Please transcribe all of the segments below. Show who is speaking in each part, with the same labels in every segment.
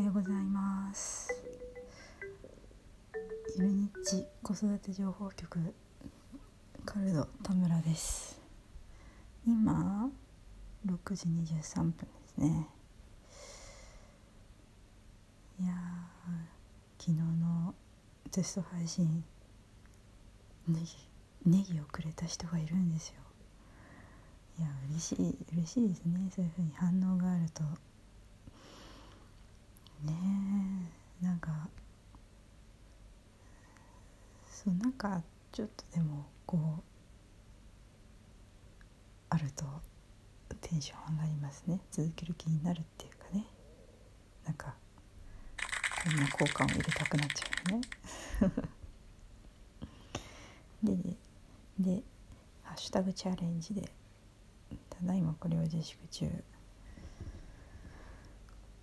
Speaker 1: おはようございます。ゆるにっち子育て情報局カルド田村です。今6時23分ですね。いや昨日のテスト配信ネギネギをくれた人がいるんですよ。いや嬉しい嬉しいですね。そういうふうに反応があると。ね。なんかそうなんかちょっとでもこうあるとテンション上がりますね。続ける気になるっていうかね。なんかこんな効果を入れたくなっちゃうね。ででで「ハッシュタグチャレンジ」でただいまこれを自粛中。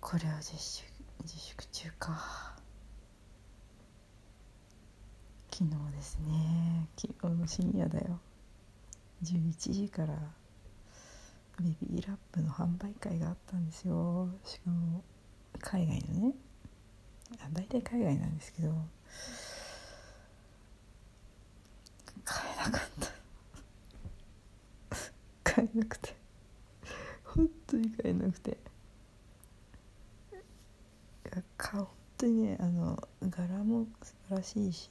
Speaker 1: これを自粛自粛中か。昨日ですね。昨日の深夜だよ。11時からベビーラップの販売会があったんですよ。しかも海外のね。あ大体海外なんですけど。買えなかった。買えなくて。本当に買えなくて。本当にねあの柄も素晴らしいし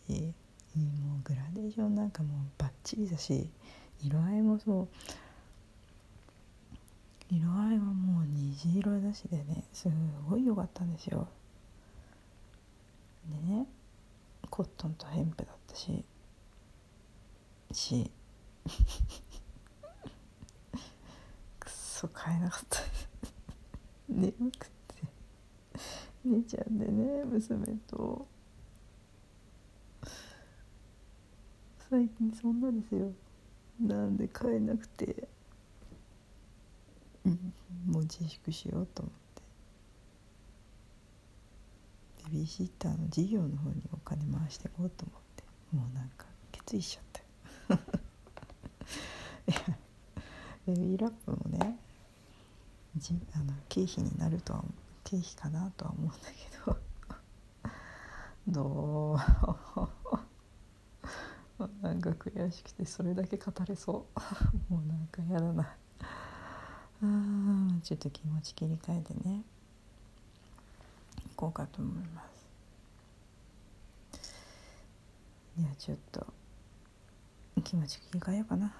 Speaker 1: もうグラデーションなんかもうバッチリだし色合いもそう。色合いはもう虹色だしでねすごい良かったんですよ。でねコットンとヘンプだったしし くそ買えなかった。眠くて。寝ちゃんでね娘と。最近そんなですよ。なんで買えなくて、もう自粛しようと思って。ベビーシッターの事業の方にお金回していこうと思って。もうなんか決意しちゃった いやベビーラップもねじあの経費になるとは思う。経費かなとは思うんだけど。どう？なんか悔しくてそれだけ語れそう。もうなんかやだな。あちょっと気持ち切り替えてね。行こうかと思います。ではちょっと気持ち切り替えようかな。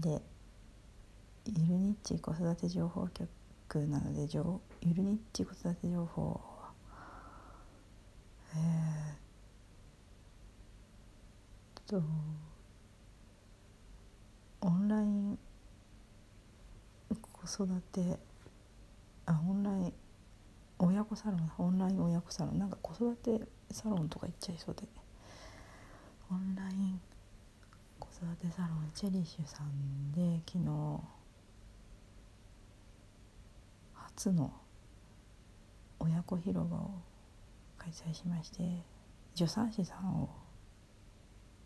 Speaker 1: でゆるニッチ子育て情報局なのでゆるニッチ子育て情報えー、っとオンライン子育てあオンライン親子サロンオンライン親子サロン。なんか子育てサロンとか行っちゃいそうで。オンライン育てサロンチェリッシュさんで昨日初の親子広場を開催しまして助産師さんを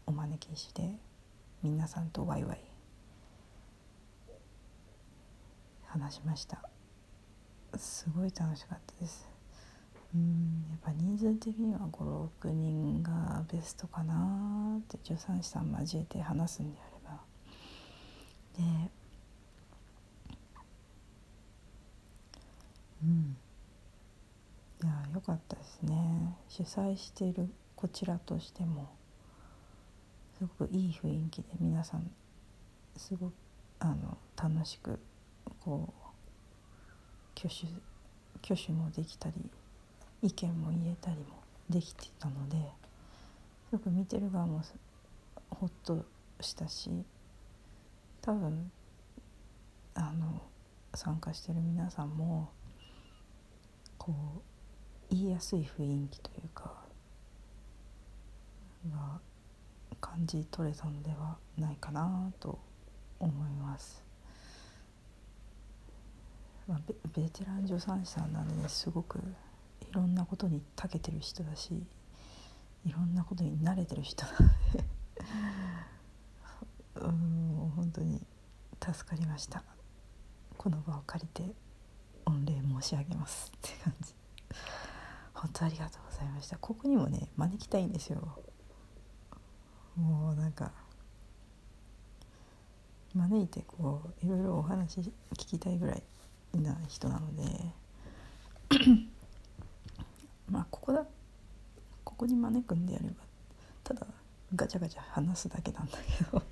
Speaker 1: お招きして皆さんとワイワイ話しました。すごい楽しかったです。うんやっぱ人数的には56人がベストかなって助産師さん交えて話すんであればでうん。いや良かったですね。主催しているこちらとしてもすごくいい雰囲気で皆さんすごくあの楽しくこう挙手挙手もできたり。意見も言えたりもできてたのですごく見てる側もほっとしたし多分あの参加してる皆さんもこう言いやすい雰囲気というかが感じ取れたのではないかなと思います。まあ、ベベテラン助産師さんなのですごくろんなことに長けてる人だしいろんなことに慣れてる人なのでうん本当に助かりました。この場を借りて御礼申し上げますって感じ。本当ありがとうございました。ここにもね招きたいんですよ。もうなんか招いてこういろいろお話聞きたいぐらいな人なのでここだ。ここに招くんであればただガチャガチャ話すだけなんだけど。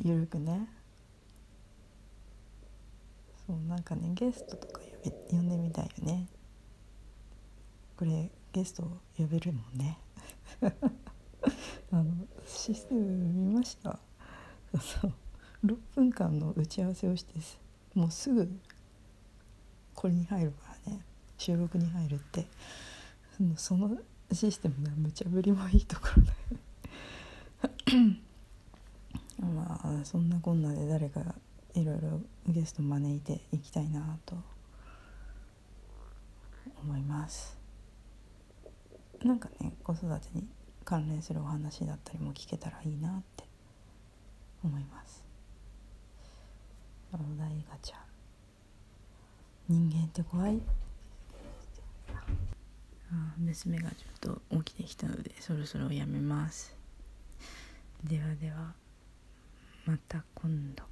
Speaker 1: ゆるくね。そうなんかねゲストとか呼び呼んでみたいよね。これゲスト呼べるもんね。あのシステム見ました？そう。6分間の打ち合わせをしてもうすぐこれに入るからね。収録に入るって。そのシステムが無茶ぶりもいいところだよね。まあそんなこんなで誰かいろいろゲスト招いていきたいなと思います。なんかね子育てに関連するお話だったりも聞けたらいいなって思います。お題ガチャ。人間って怖い。あ娘がちょっと起きてきたのでそろそろやめます。ではではまた今度。